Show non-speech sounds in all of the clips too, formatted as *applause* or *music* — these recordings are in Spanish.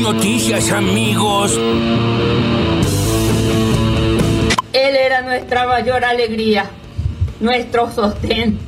noticias, amigos. Él era nuestra mayor alegría, nuestro sostén.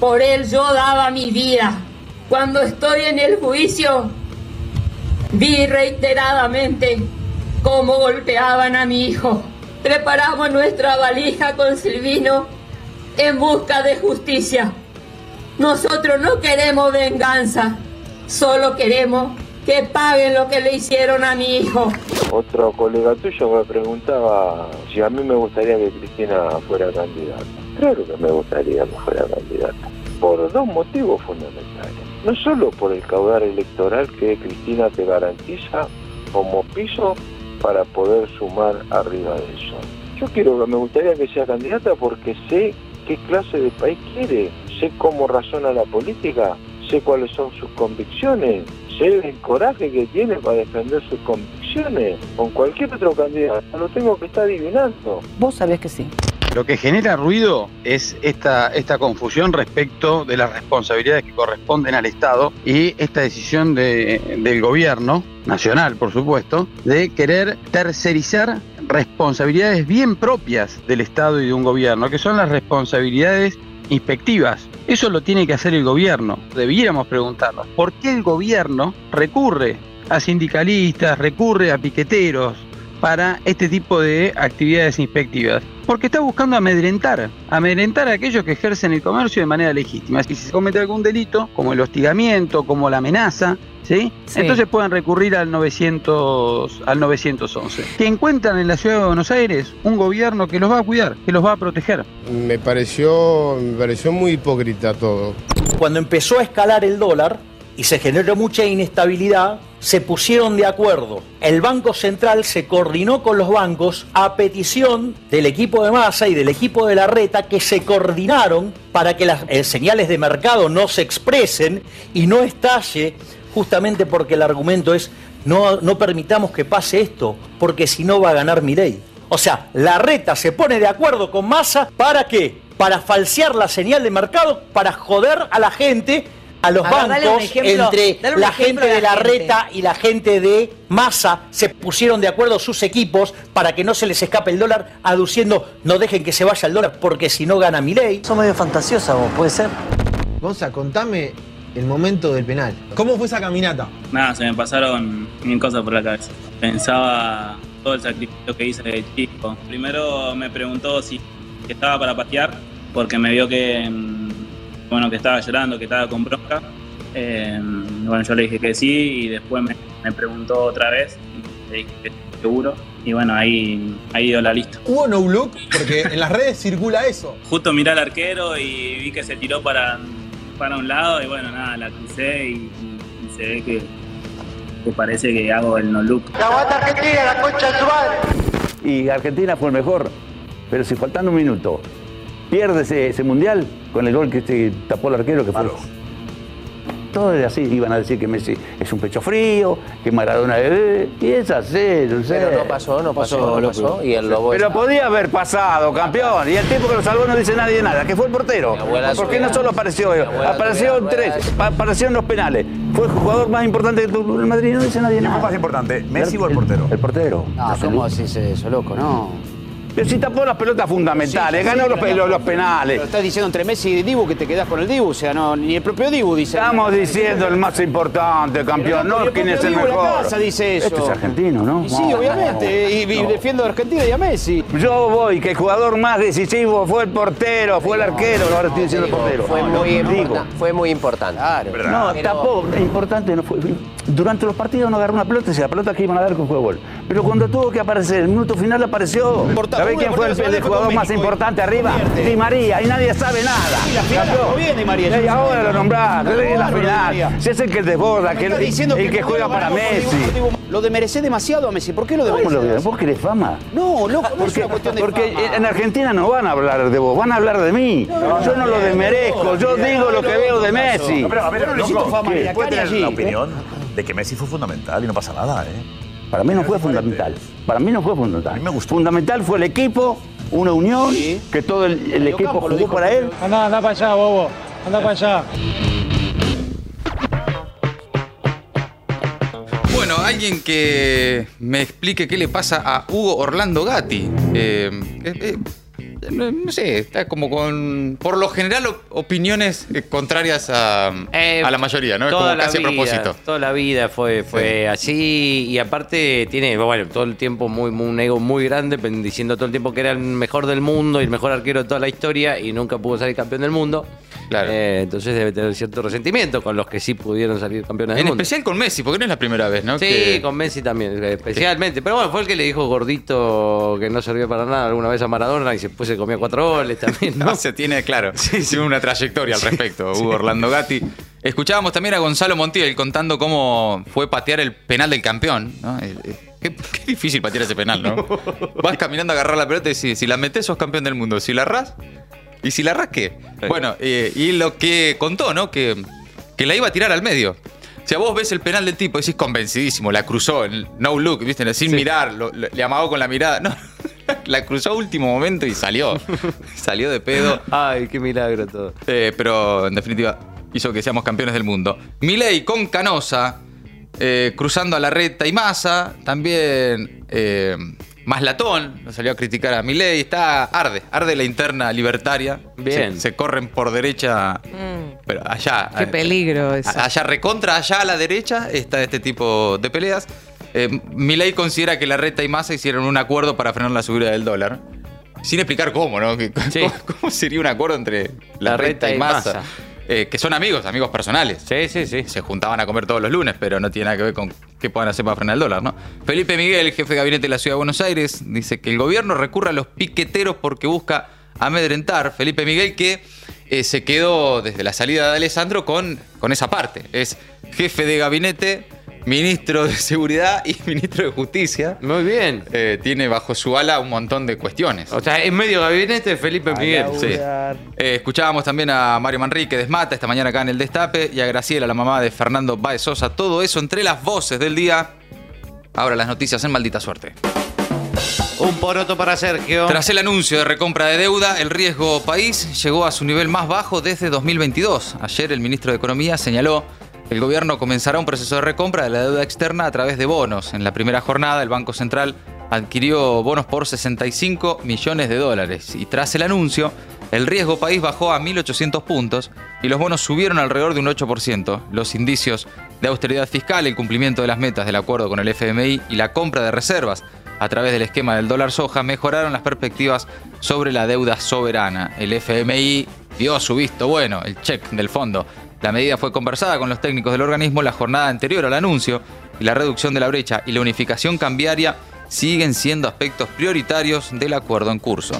Por él yo daba mi vida. Cuando estoy en el juicio, vi reiteradamente cómo golpeaban a mi hijo. Preparamos nuestra valija con Silvino en busca de justicia. Nosotros no queremos venganza, solo queremos que paguen lo que le hicieron a mi hijo. Otro colega tuyo me preguntaba si a mí me gustaría que Cristina fuera candidata. Claro que me gustaría que fuera candidata, por dos motivos fundamentales. No solo por el caudal electoral que Cristina te garantiza como piso para poder sumar arriba de eso. Yo quiero, me gustaría que sea candidata porque sé qué clase de país quiere, sé cómo razona la política, sé cuáles son sus convicciones, el coraje que tiene para defender sus convicciones. Con cualquier otro candidato lo tengo que estar adivinando. Vos sabés que sí. Lo que genera ruido es esta, esta confusión respecto de las responsabilidades que corresponden al Estado y esta decisión de- del gobierno, nacional por supuesto, de querer tercerizar responsabilidades bien propias del Estado y de un gobierno, que son las responsabilidades inspectivas. Eso lo tiene que hacer el gobierno. Debiéramos preguntarnos, ¿por qué el gobierno recurre a sindicalistas, recurre a piqueteros para este tipo de actividades inspectivas? Porque está buscando amedrentar, amedrentar a aquellos que ejercen el comercio de manera legítima. Y si se comete algún delito, como el hostigamiento, como la amenaza, ¿sí? Sí. Entonces pueden recurrir al 900, al 911. Que encuentran en la ciudad de Buenos Aires un gobierno que los va a cuidar, que los va a proteger. Me pareció, me pareció muy hipócrita todo. Cuando empezó a escalar el dólar y se generó mucha inestabilidad, se pusieron de acuerdo. El Banco Central se coordinó con los bancos a petición del equipo de masa y del equipo de la reta que se coordinaron para que las eh, señales de mercado no se expresen y no estalle justamente porque el argumento es no, no permitamos que pase esto porque si no va a ganar Milei. O sea, la reta se pone de acuerdo con Massa para qué? Para falsear la señal de mercado, para joder a la gente, a los A ver, bancos, ejemplo, entre la gente de la la gente. reta y la gente de Massa se pusieron de acuerdo sus equipos para que no se les escape el dólar, aduciendo no dejen que se vaya el dólar porque si no gana Milei. Sos medio fantasiosa vos, puede ser. Gonza, contame el momento del penal. ¿Cómo fue esa caminata? Nada, se me pasaron mil cosas por la cabeza. Pensaba todo el sacrificio que hice de chico. Primero me preguntó si estaba para patear, porque me vio que, mm, bueno, que estaba llorando, que estaba con bronca. Eh, bueno, yo le dije que sí y después me, me preguntó otra vez. y Le dije que seguro. Y bueno, ahí, ahí dio la lista. ¿Hubo no look? Porque en las redes circula eso. *laughs* Justo miré al arquero y vi que se tiró para, para un lado y bueno, nada, la crucé y, y- y se ve que, que parece que hago el no look. y Argentina fue el mejor. Pero si faltando un minuto pierde ese, ese mundial con el gol que este tapó el arquero que fue. Todo es así, iban a decir que Messi es un pecho frío, que Maradona es. Y es así, no sé. Pero no pasó, no pasó, no pasó. Y el lobo Pero está- podía haber pasado, campeón. Y el tipo que lo salvó no dice nadie nada, que fue el portero. Mi abuela ¿Por qué no solo apareció? Apareció en tres, pa- apareció en los penales. Fue el jugador más importante que tuvo el Madrid, no dice nadie ¿Quién nada. fue más importante, Messi o el portero? El portero. No, ¿cómo decís eso, loco? No. Si tapó las pelotas fundamentales, Sí, sí, ganó los, no, penales. Pero estás diciendo entre Messi y Dibu que te quedás con el Dibu, o sea, no, ni el propio Dibu dice. Estamos diciendo el más importante, campeón, no el quién es el Dibu en la mejor. casa dice eso. Este es argentino, ¿no? Y sí, No, obviamente, y, y no. defiendo a Argentina y a Messi. Yo voy, que el jugador más decisivo fue el portero, fue el arquero, ahora estoy diciendo el portero. Fue No, muy, no, importante, fue muy importante. Claro. No, Pero- tapó, importante no fue. Durante los partidos no agarró una pelota, si la pelota que iban a dar con fue gol. Pero cuando tuvo que aparecer, el minuto final apareció. Importa- ¿Sabés quién fue el, jugador más y importante arriba? Di María, y nadie sabe nada. Sí, la final bien Di María, Y ahora lo nombrás, la final. Si es el que desborda, que el, que juega para Messi. Lo demerecés demasiado a Messi. ¿Por qué lo ¿Cómo lo demerecés? ¿Vos querés fama? No, loco, no es Porque, una cuestión de porque en Argentina no van a hablar de vos, van a hablar de mí. Yo no lo desmerezco, yo digo lo que veo de Messi. No, pero a ver, fama ni ¿quién acá puede tener ¿eh? opinión de que Messi fue fundamental y no pasa nada, ¿eh? Para mí no fue fundamental. Para mí no fue fundamental. Me gustó. Fundamental fue el equipo, una unión, Sí. que todo el, equipo campo jugó dijo para él. Anda, anda para allá, bobo. Anda para allá. Bueno, alguien que me explique qué le pasa a Hugo Orlando Gatti. Eh, eh, eh, no, sé, está como con, por lo general, op- opiniones eh, contrarias a, a la mayoría, ¿no? Es como casi vida, a propósito. Toda la vida fue, fue así y aparte tiene, bueno, todo el tiempo muy, muy- un ego muy grande, diciendo todo el tiempo que era el mejor del mundo y el mejor arquero de toda la historia y nunca pudo salir campeón del mundo. Claro. Eh, entonces debe tener cierto resentimiento con los que sí pudieron salir campeones del En mundo. especial con Messi, porque no es la primera vez, ¿no? Sí, Que- con Messi también, especialmente. Pero bueno, fue el que le dijo gordito que no servía para nada alguna vez a Maradona y después se comía cuatro goles también, *laughs* ¿no? No, se tiene, claro, tiene una trayectoria al respecto, Hugo Orlando Gatti. Escuchábamos también a Gonzalo Montiel contando cómo fue patear el penal del campeón. ¿no? Eh, eh, Qué, qué difícil patear ese penal, ¿no? *laughs* Vas caminando a agarrar la pelota y decís, si la metes sos campeón del mundo. Si la errás, ¿y si la errás qué? Bueno, eh, y lo que contó, ¿no? Que, que la iba a tirar al medio. O sea, vos ves el penal del tipo, decís convencidísimo, la cruzó, no look, ¿viste? Sin mirar, lo- lo- le amagó con la mirada. No, *laughs* la cruzó a último momento y salió. *laughs* salió de pedo. Ay, qué milagro todo. Eh, pero en definitiva hizo que seamos campeones del mundo. Milei con Canosa, eh, cruzando a la reta y Massa, también eh, Maslatón, lo salió a criticar a Milei, está arde, arde la interna libertaria. Bien. Se, se corren por derecha, pero allá. Qué eh, peligro eso. Allá recontra, allá a la derecha está este tipo de peleas. Eh, Milei considera que la reta y Massa hicieron un acuerdo para frenar la subida del dólar. Sin explicar cómo, ¿no? Que- *laughs* ¿Cómo, cómo sería un acuerdo entre la, La reta, Reta y Massa? Eh, que son amigos, amigos personales. Sí, sí, sí. Se juntaban a comer todos los lunes, pero no tiene nada que ver con qué puedan hacer para frenar el dólar, ¿no? Felipe Miguel, jefe de gabinete de la Ciudad de Buenos Aires, dice que el gobierno recurre a los piqueteros porque busca amedrentar. Felipe Miguel que eh, se quedó desde la salida de Alessandro con, con esa parte. Es jefe de gabinete, ministro de Seguridad y *laughs* ministro de Justicia. Muy bien. Eh, tiene bajo su ala un montón de cuestiones. O sea, en medio gabinete de Felipe Miguel. Sí. Eh, escuchábamos también a Mario Manrique Desmata esta mañana acá en el Destape y a Graciela, la mamá de Fernando Baez Sosa. Todo eso entre las voces del día. Ahora las noticias en maldita suerte. Un poroto para Sergio. Tras el anuncio de recompra de deuda, el riesgo país llegó a su nivel más bajo desde 2022. Ayer el ministro de Economía señaló el gobierno comenzará un proceso de recompra de la deuda externa a través de bonos. En la primera jornada, el Banco Central adquirió bonos por 65 millones de dólares y tras el anuncio, el riesgo país bajó a 1.800 puntos y los bonos subieron alrededor de un 8%. Los indicios de austeridad fiscal, el cumplimiento de las metas del acuerdo con el FMI y la compra de reservas a través del esquema del dólar soja mejoraron las perspectivas sobre la deuda soberana. El FMI dio su visto bueno, el check del fondo. La medida fue conversada con los técnicos del organismo la jornada anterior al anuncio y la reducción de la brecha y la unificación cambiaria siguen siendo aspectos prioritarios del acuerdo en curso.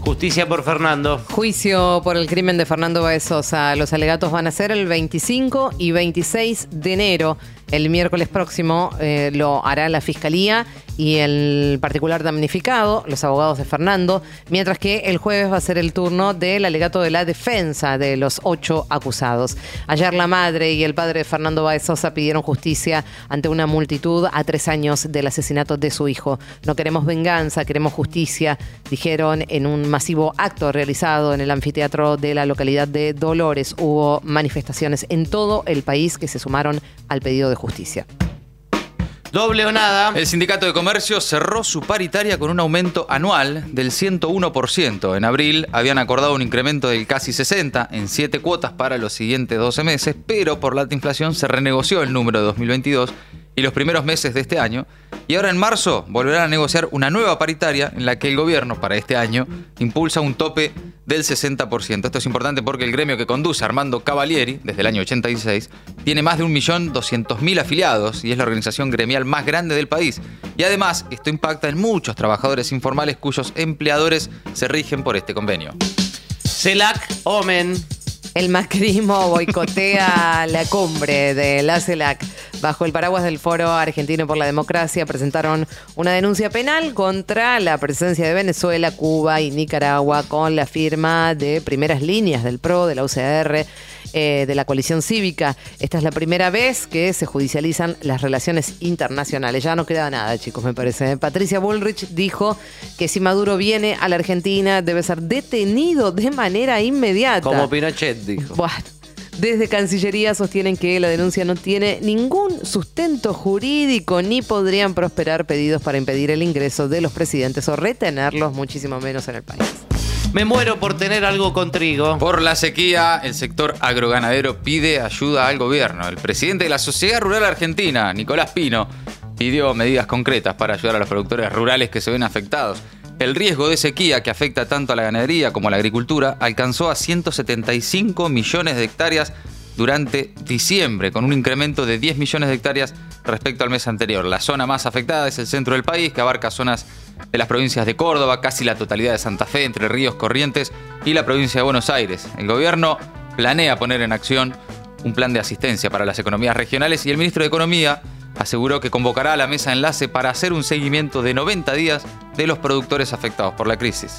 Justicia por Fernando. Juicio por el crimen de Fernando Baez Sosa. Los alegatos van a ser el 25 y 26 de enero. El miércoles próximo eh, lo hará la Fiscalía y el particular damnificado, los abogados de Fernando, mientras que el jueves va a ser el turno del alegato de la defensa de los ocho acusados. Ayer la madre y el padre de Fernando Baez Sosa pidieron justicia ante una multitud a tres años del asesinato de su hijo. No queremos venganza, queremos justicia, dijeron en un masivo acto realizado en el anfiteatro de la localidad de Dolores. Hubo manifestaciones en todo el país que se sumaron al pedido de justicia. Doble o nada. El sindicato de comercio cerró su paritaria con un aumento anual del 101%. En abril habían acordado un incremento del casi 60 en 7 cuotas para los siguientes 12 meses, pero por la alta inflación se renegoció el número de 2022 y los primeros meses de este año. Y ahora en marzo volverán a negociar una nueva paritaria en la que el gobierno para este año impulsa un tope del 60%. Esto es importante porque el gremio que conduce Armando Cavalieri desde el año 86 tiene más de 1.200.000 afiliados y es la organización gremial más grande del país. Y además esto impacta en muchos trabajadores informales cuyos empleadores se rigen por este convenio. CELAC, Omen. El macrismo boicotea la cumbre de la CELAC. Bajo el paraguas del Foro Argentino por la Democracia presentaron una denuncia penal contra la presencia de Venezuela, Cuba y Nicaragua con la firma de primeras líneas del PRO, de la UCR, eh, de la coalición cívica. Esta es la primera vez que se judicializan las relaciones internacionales. Ya no queda nada, chicos, me parece. Patricia Bullrich dijo que si Maduro viene a la Argentina debe ser detenido de manera inmediata. Como Pinochet dijo. Desde Cancillería sostienen que la denuncia no tiene ningún sustento jurídico ni podrían prosperar pedidos para impedir el ingreso de los presidentes o retenerlos, muchísimo menos en el país. Me muero por tener algo con trigo. Por la sequía, el sector agroganadero pide ayuda al gobierno. El presidente de la Sociedad Rural Argentina, Nicolás Pino, pidió medidas concretas para ayudar a los productores rurales que se ven afectados. El riesgo de sequía que afecta tanto a la ganadería como a la agricultura alcanzó a 175 millones de hectáreas durante diciembre, con un incremento de 10 millones de hectáreas respecto al mes anterior. La zona más afectada es el centro del país, que abarca zonas de las provincias de Córdoba, casi la totalidad de Santa Fe, Entre Ríos, Corrientes y la provincia de Buenos Aires. El gobierno planea poner en acción un plan de asistencia para las economías regionales y el ministro de Economía aseguró que convocará a la mesa enlace para hacer un seguimiento de 90 días de los productores afectados por la crisis.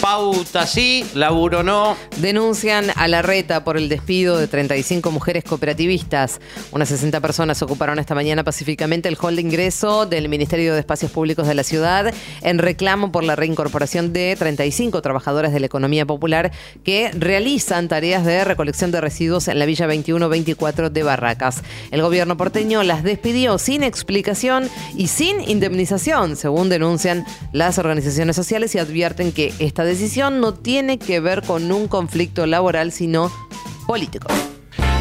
Pauta sí, laburo no. Denuncian a la reta por el despido de 35 mujeres cooperativistas. Unas 60 personas ocuparon esta mañana pacíficamente el hall de ingreso del Ministerio de Espacios Públicos de la ciudad en reclamo por la reincorporación de 35 trabajadoras de la economía popular que realizan tareas de recolección de residuos en la Villa 21-24 de Barracas. El gobierno porteño las despidió sin explicación y sin indemnización, según denuncian las organizaciones sociales y advierten que esta decisión no tiene que ver con un conflicto laboral, sino político.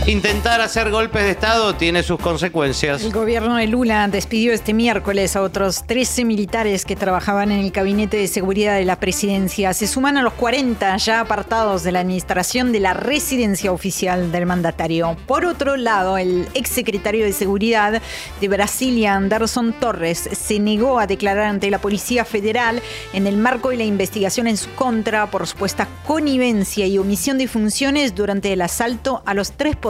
Intentar hacer golpes de Estado tiene sus consecuencias. El gobierno de Lula despidió este miércoles a otros 13 militares que trabajaban en el gabinete de seguridad de la presidencia. Se suman a los 40 ya apartados de la administración de la residencia oficial del mandatario. Por otro lado, el exsecretario de seguridad de Brasilia, Anderson Torres, se negó a declarar ante la Policía Federal en el marco de la investigación en su contra por supuesta connivencia y omisión de funciones durante el asalto a los tres